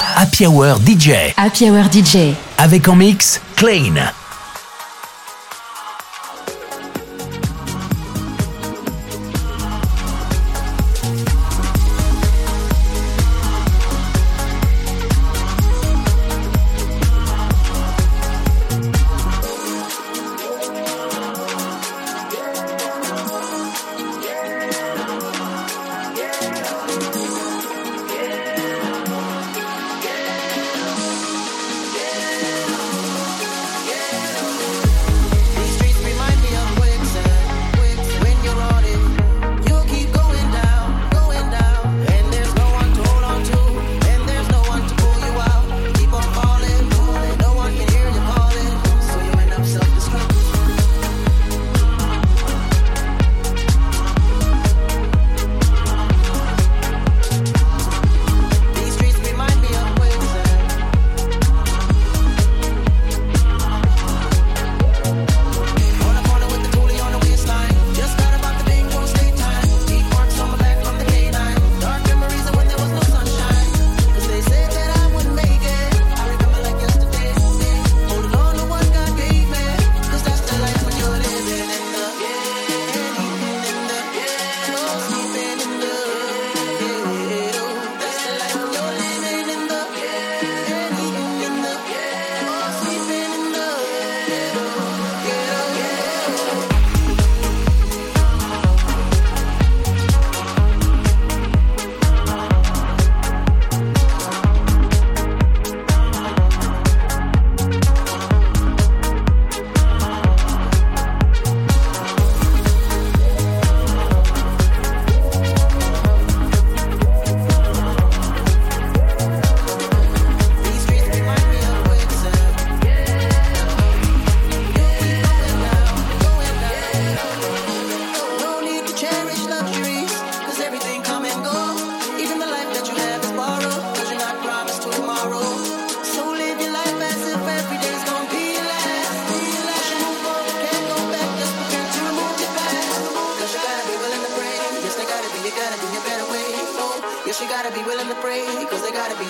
Happy Hour DJ. Happy Hour DJ. Avec en mix, Clean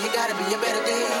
you gotta be a better day.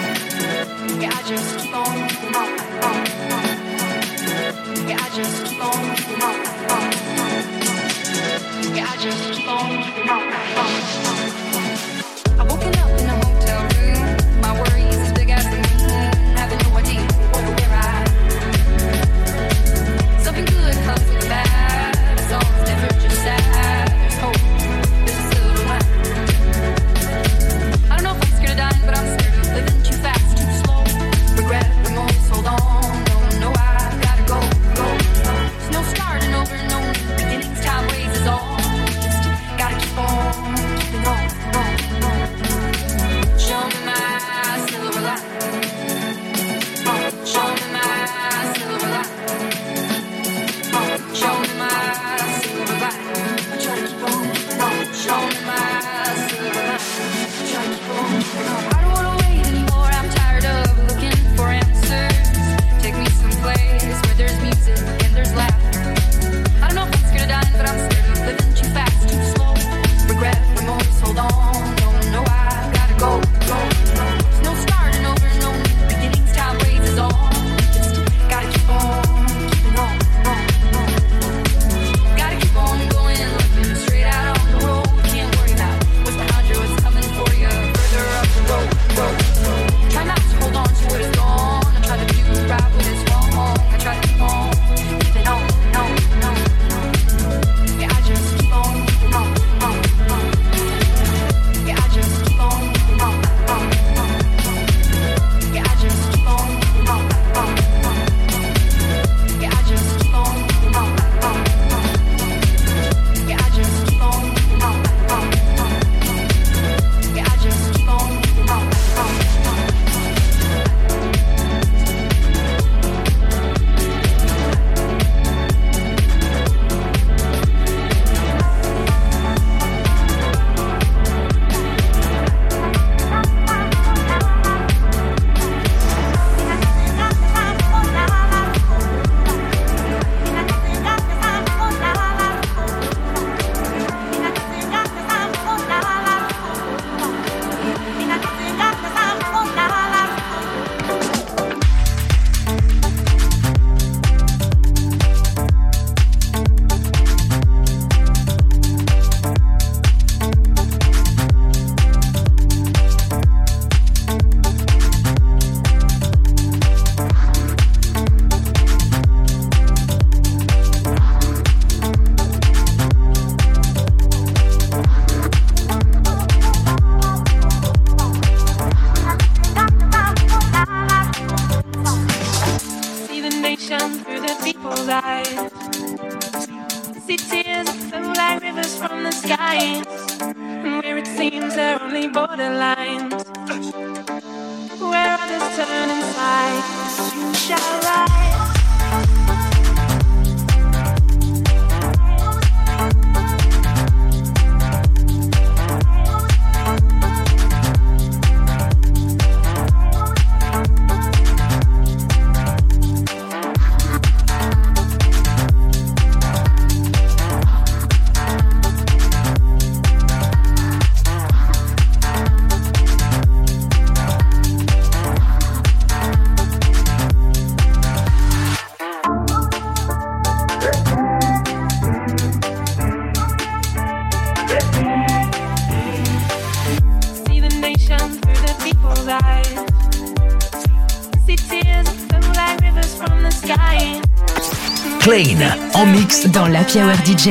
Clean, en mix dans la Power DJ.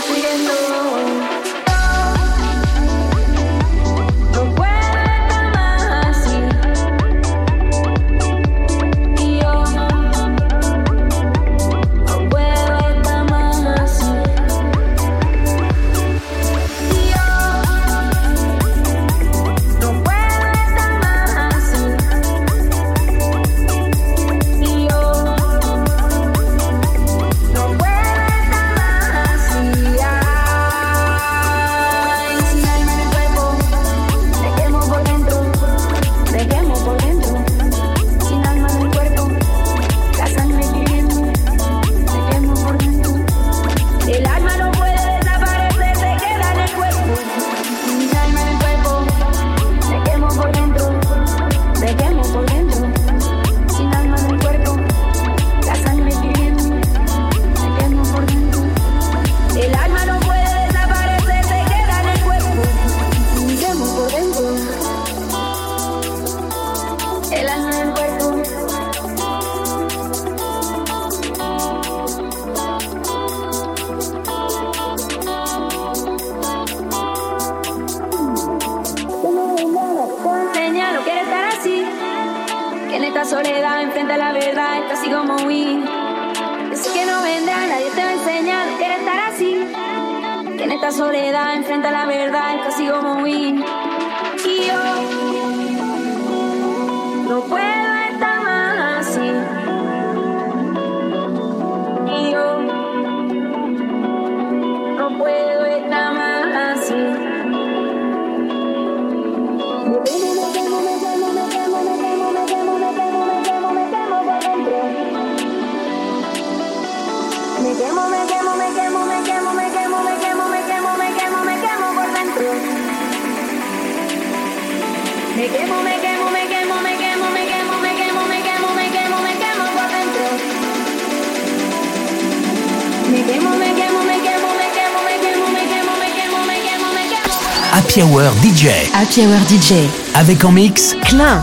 Respirando Happy Hour DJ. Happy Hour DJ. Avec en mix Klein.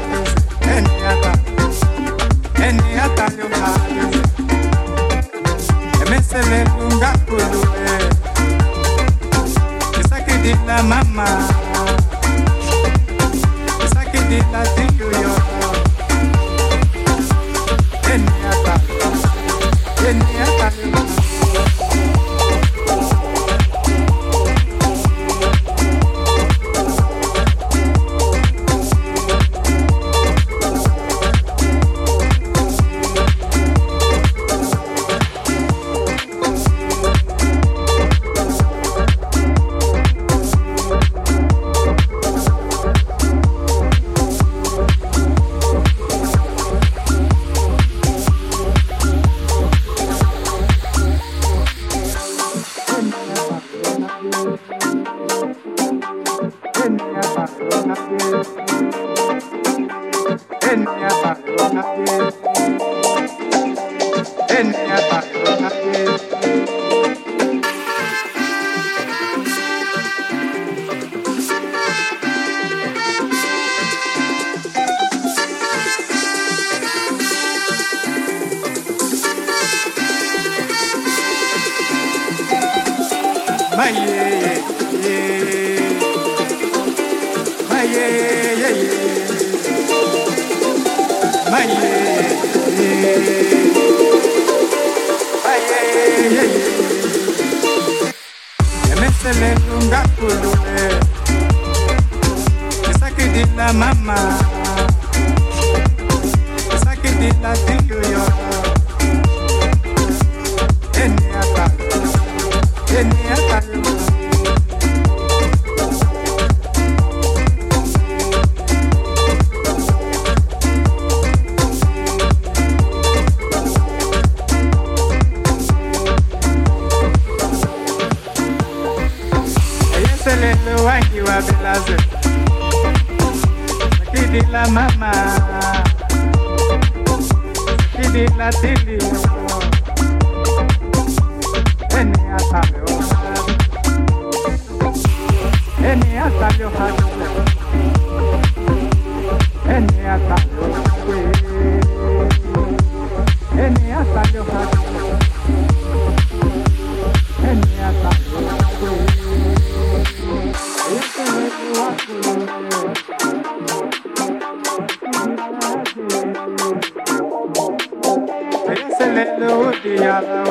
i It's like it did mama. It's like it did Any attack, la mama, tili la tili.